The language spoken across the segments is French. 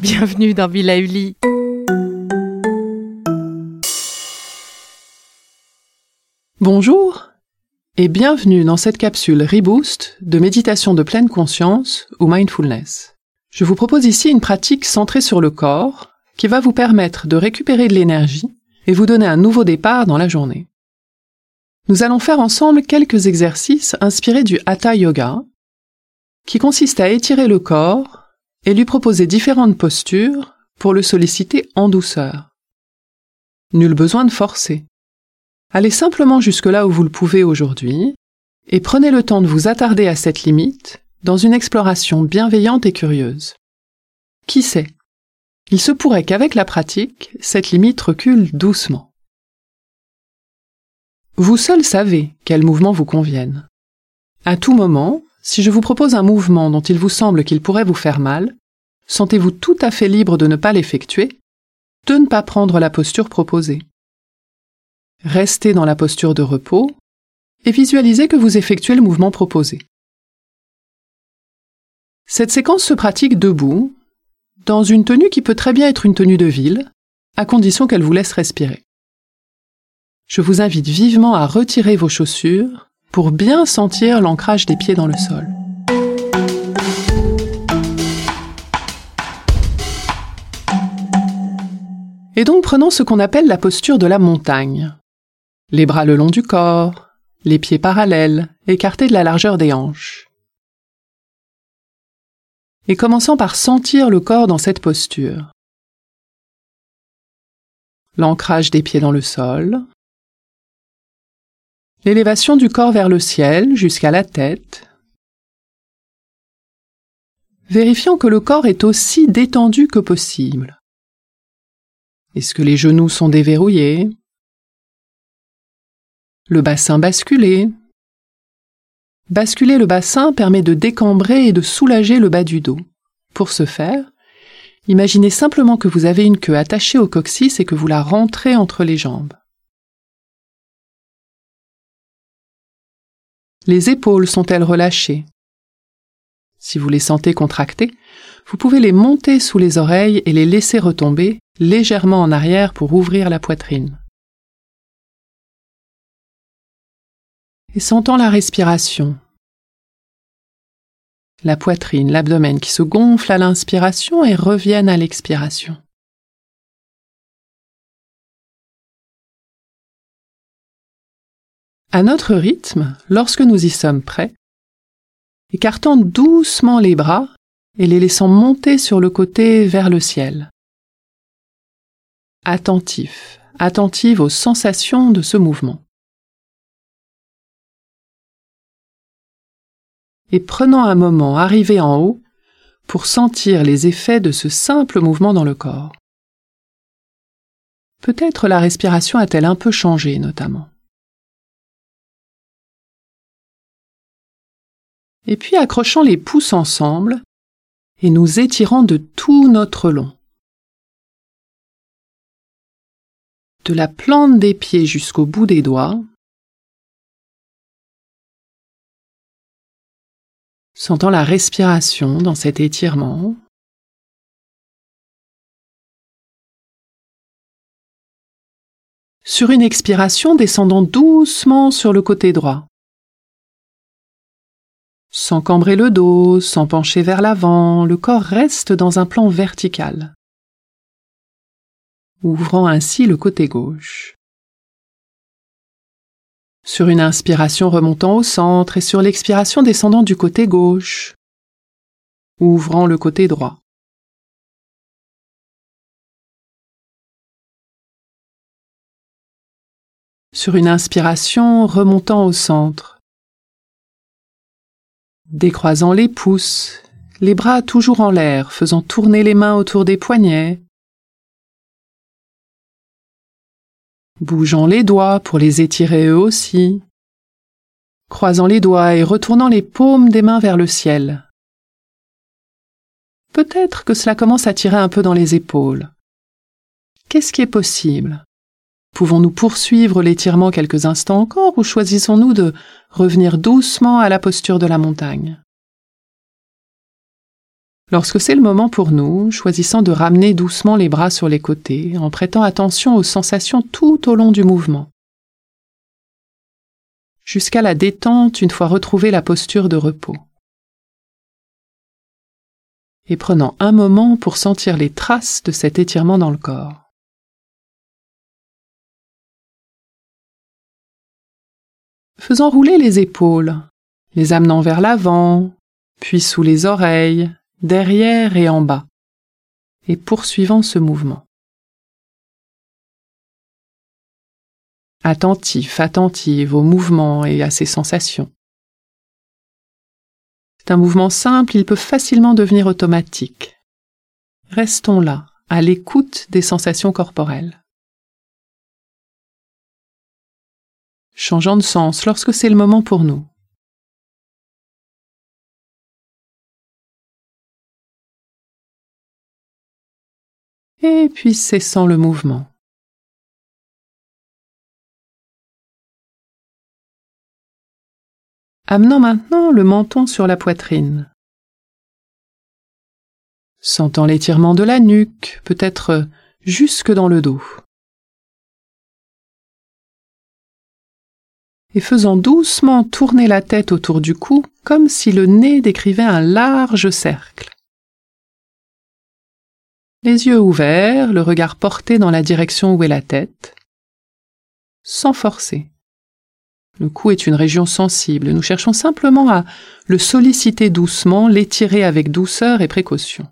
Bienvenue dans Villa Uli. Bonjour et bienvenue dans cette capsule Reboost de méditation de pleine conscience ou mindfulness. Je vous propose ici une pratique centrée sur le corps qui va vous permettre de récupérer de l'énergie et vous donner un nouveau départ dans la journée. Nous allons faire ensemble quelques exercices inspirés du Hatha Yoga qui consiste à étirer le corps et lui proposer différentes postures pour le solliciter en douceur. Nul besoin de forcer. Allez simplement jusque là où vous le pouvez aujourd'hui et prenez le temps de vous attarder à cette limite dans une exploration bienveillante et curieuse. Qui sait? Il se pourrait qu'avec la pratique, cette limite recule doucement. Vous seul savez quels mouvements vous conviennent. À tout moment, si je vous propose un mouvement dont il vous semble qu'il pourrait vous faire mal, sentez-vous tout à fait libre de ne pas l'effectuer, de ne pas prendre la posture proposée. Restez dans la posture de repos et visualisez que vous effectuez le mouvement proposé. Cette séquence se pratique debout, dans une tenue qui peut très bien être une tenue de ville, à condition qu'elle vous laisse respirer. Je vous invite vivement à retirer vos chaussures pour bien sentir l'ancrage des pieds dans le sol. Et donc prenons ce qu'on appelle la posture de la montagne. Les bras le long du corps, les pieds parallèles, écartés de la largeur des hanches. Et commençons par sentir le corps dans cette posture. L'ancrage des pieds dans le sol, l'élévation du corps vers le ciel jusqu'à la tête, vérifiant que le corps est aussi détendu que possible. Est-ce que les genoux sont déverrouillés? Le bassin basculé Basculer le bassin permet de décambrer et de soulager le bas du dos. Pour ce faire, imaginez simplement que vous avez une queue attachée au coccyx et que vous la rentrez entre les jambes. Les épaules sont-elles relâchées? Si vous les sentez contractées, vous pouvez les monter sous les oreilles et les laisser retomber légèrement en arrière pour ouvrir la poitrine. Et sentant la respiration, la poitrine, l'abdomen qui se gonflent à l'inspiration et reviennent à l'expiration. À notre rythme, lorsque nous y sommes prêts, écartons doucement les bras et les laissant monter sur le côté vers le ciel. Attentif, attentive aux sensations de ce mouvement. Et prenant un moment arrivé en haut pour sentir les effets de ce simple mouvement dans le corps. Peut-être la respiration a-t-elle un peu changé notamment. et puis accrochant les pouces ensemble et nous étirant de tout notre long. De la plante des pieds jusqu'au bout des doigts, sentant la respiration dans cet étirement. Sur une expiration, descendons doucement sur le côté droit. Sans cambrer le dos, sans pencher vers l'avant, le corps reste dans un plan vertical, ouvrant ainsi le côté gauche. Sur une inspiration remontant au centre et sur l'expiration descendant du côté gauche, ouvrant le côté droit. Sur une inspiration remontant au centre, décroisant les pouces, les bras toujours en l'air, faisant tourner les mains autour des poignets, bougeant les doigts pour les étirer eux aussi, croisant les doigts et retournant les paumes des mains vers le ciel. Peut-être que cela commence à tirer un peu dans les épaules. Qu'est-ce qui est possible? Pouvons-nous poursuivre l'étirement quelques instants encore ou choisissons-nous de revenir doucement à la posture de la montagne? Lorsque c'est le moment pour nous, choisissant de ramener doucement les bras sur les côtés en prêtant attention aux sensations tout au long du mouvement. Jusqu'à la détente une fois retrouvée la posture de repos. Et prenant un moment pour sentir les traces de cet étirement dans le corps. faisant rouler les épaules, les amenant vers l'avant, puis sous les oreilles, derrière et en bas, et poursuivant ce mouvement. Attentif, attentive aux mouvements et à ses sensations. C'est un mouvement simple, il peut facilement devenir automatique. Restons là, à l'écoute des sensations corporelles. changeant de sens lorsque c'est le moment pour nous. Et puis cessant le mouvement. Amenant maintenant le menton sur la poitrine. Sentant l'étirement de la nuque, peut-être jusque dans le dos. et faisant doucement tourner la tête autour du cou comme si le nez décrivait un large cercle. Les yeux ouverts, le regard porté dans la direction où est la tête, sans forcer. Le cou est une région sensible, nous cherchons simplement à le solliciter doucement, l'étirer avec douceur et précaution.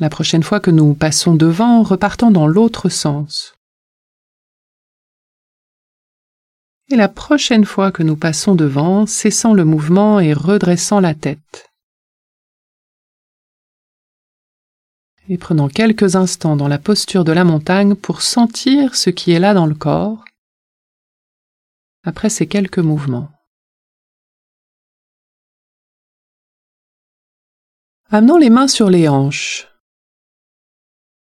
La prochaine fois que nous passons devant, repartons dans l'autre sens. et la prochaine fois que nous passons devant, cessant le mouvement et redressant la tête. Et prenant quelques instants dans la posture de la montagne pour sentir ce qui est là dans le corps, après ces quelques mouvements. Amenons les mains sur les hanches.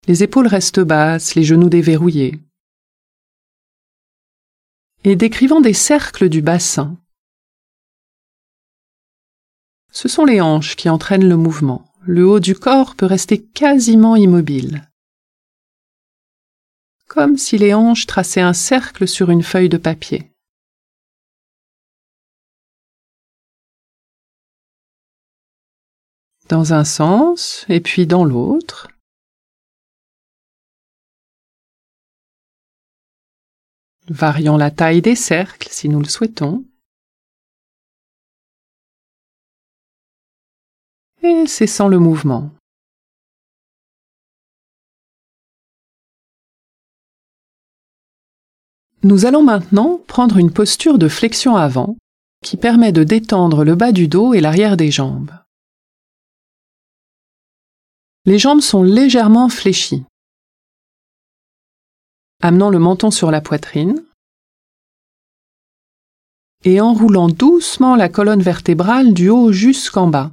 Les épaules restent basses, les genoux déverrouillés et décrivant des cercles du bassin. Ce sont les hanches qui entraînent le mouvement. Le haut du corps peut rester quasiment immobile. Comme si les hanches traçaient un cercle sur une feuille de papier. Dans un sens et puis dans l'autre. Varions la taille des cercles si nous le souhaitons. Et cessant le mouvement. Nous allons maintenant prendre une posture de flexion avant qui permet de détendre le bas du dos et l'arrière des jambes. Les jambes sont légèrement fléchies amenant le menton sur la poitrine et enroulant doucement la colonne vertébrale du haut jusqu'en bas,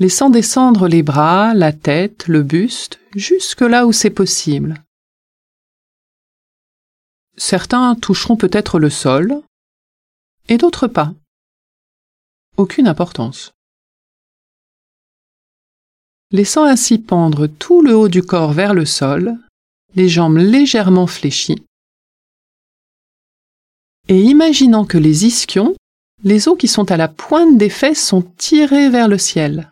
laissant descendre les bras, la tête, le buste, jusque là où c'est possible. Certains toucheront peut-être le sol, et d'autres pas. Aucune importance. laissant ainsi pendre tout le haut du corps vers le sol, les jambes légèrement fléchies, et imaginant que les ischions, les os qui sont à la pointe des fesses, sont tirés vers le ciel.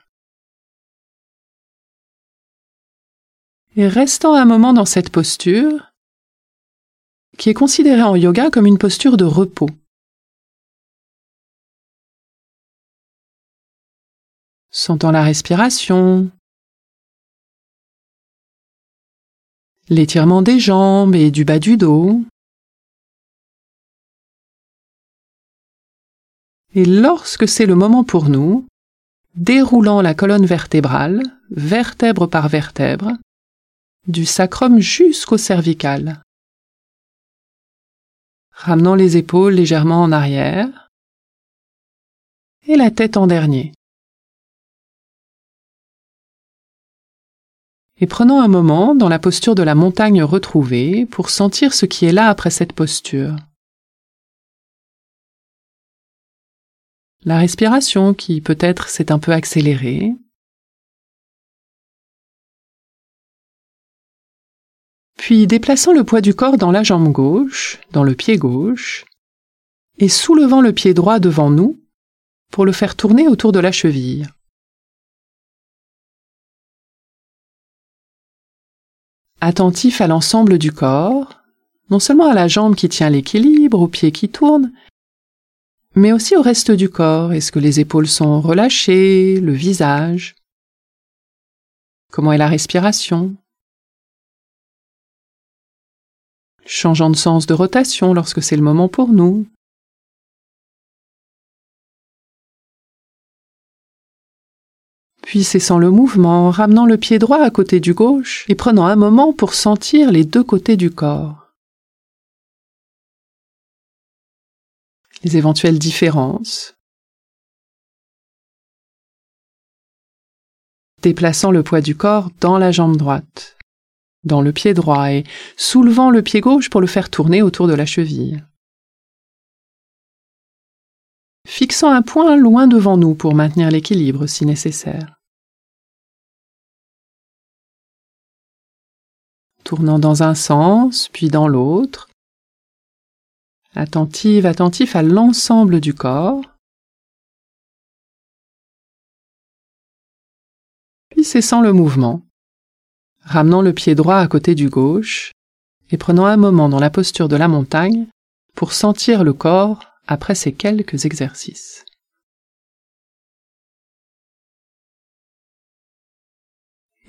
Et restant un moment dans cette posture, qui est considérée en yoga comme une posture de repos. Sentant la respiration, l'étirement des jambes et du bas du dos. Et lorsque c'est le moment pour nous, déroulant la colonne vertébrale, vertèbre par vertèbre, du sacrum jusqu'au cervical. Ramenant les épaules légèrement en arrière et la tête en dernier. et prenons un moment dans la posture de la montagne retrouvée pour sentir ce qui est là après cette posture. La respiration qui peut-être s'est un peu accélérée. Puis déplaçant le poids du corps dans la jambe gauche, dans le pied gauche, et soulevant le pied droit devant nous pour le faire tourner autour de la cheville. attentif à l'ensemble du corps, non seulement à la jambe qui tient l'équilibre, au pied qui tourne, mais aussi au reste du corps. Est-ce que les épaules sont relâchées, le visage? Comment est la respiration? Changeant de sens de rotation lorsque c'est le moment pour nous. puis cessant le mouvement, ramenant le pied droit à côté du gauche et prenant un moment pour sentir les deux côtés du corps. Les éventuelles différences. Déplaçant le poids du corps dans la jambe droite, dans le pied droit et soulevant le pied gauche pour le faire tourner autour de la cheville. Fixant un point loin devant nous pour maintenir l'équilibre si nécessaire. tournant dans un sens, puis dans l'autre, attentive, attentif à l'ensemble du corps, puis cessant le mouvement, ramenant le pied droit à côté du gauche et prenant un moment dans la posture de la montagne pour sentir le corps après ces quelques exercices.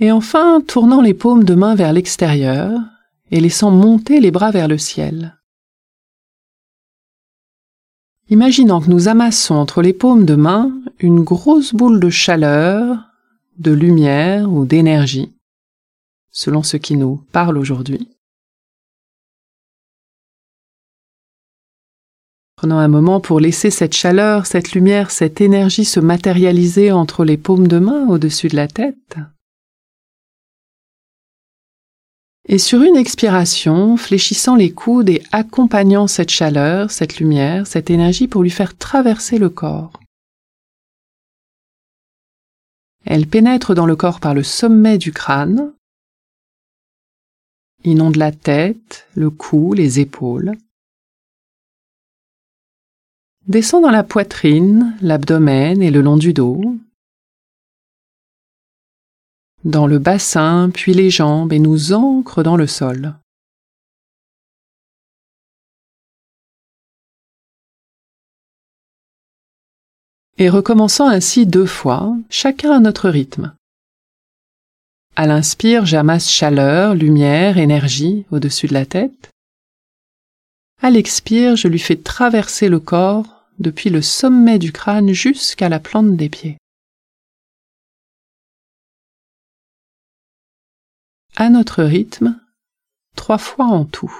Et enfin, tournant les paumes de main vers l'extérieur et laissant monter les bras vers le ciel. Imaginant que nous amassons entre les paumes de main une grosse boule de chaleur, de lumière ou d'énergie, selon ce qui nous parle aujourd'hui. Prenons un moment pour laisser cette chaleur, cette lumière, cette énergie se matérialiser entre les paumes de main au-dessus de la tête. Et sur une expiration, fléchissant les coudes et accompagnant cette chaleur, cette lumière, cette énergie pour lui faire traverser le corps. Elle pénètre dans le corps par le sommet du crâne, inonde la tête, le cou, les épaules, descend dans la poitrine, l'abdomen et le long du dos, dans le bassin, puis les jambes, et nous ancre dans le sol. Et recommençant ainsi deux fois, chacun à notre rythme. À l'inspire, j'amasse chaleur, lumière, énergie au-dessus de la tête. À l'expire, je lui fais traverser le corps depuis le sommet du crâne jusqu'à la plante des pieds. à notre rythme, trois fois en tout.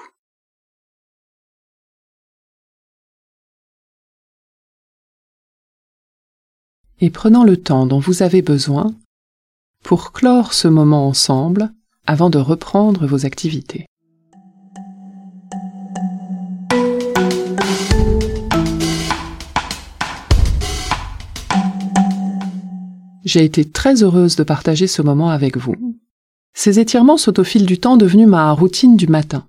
Et prenant le temps dont vous avez besoin pour clore ce moment ensemble avant de reprendre vos activités. j'ai été très heureuse de partager ce moment avec vous. Ces étirements sont au fil du temps devenus ma routine du matin.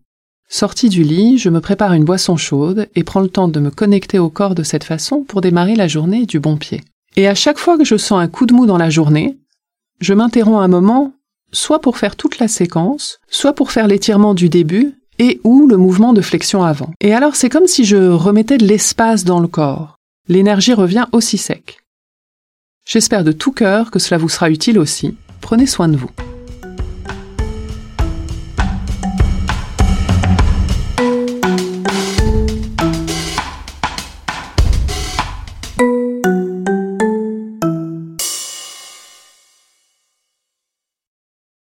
Sorti du lit, je me prépare une boisson chaude et prends le temps de me connecter au corps de cette façon pour démarrer la journée du bon pied. Et à chaque fois que je sens un coup de mou dans la journée, je m'interromps un moment, soit pour faire toute la séquence, soit pour faire l'étirement du début et ou le mouvement de flexion avant. Et alors c'est comme si je remettais de l'espace dans le corps. L'énergie revient aussi sec. J'espère de tout cœur que cela vous sera utile aussi. Prenez soin de vous.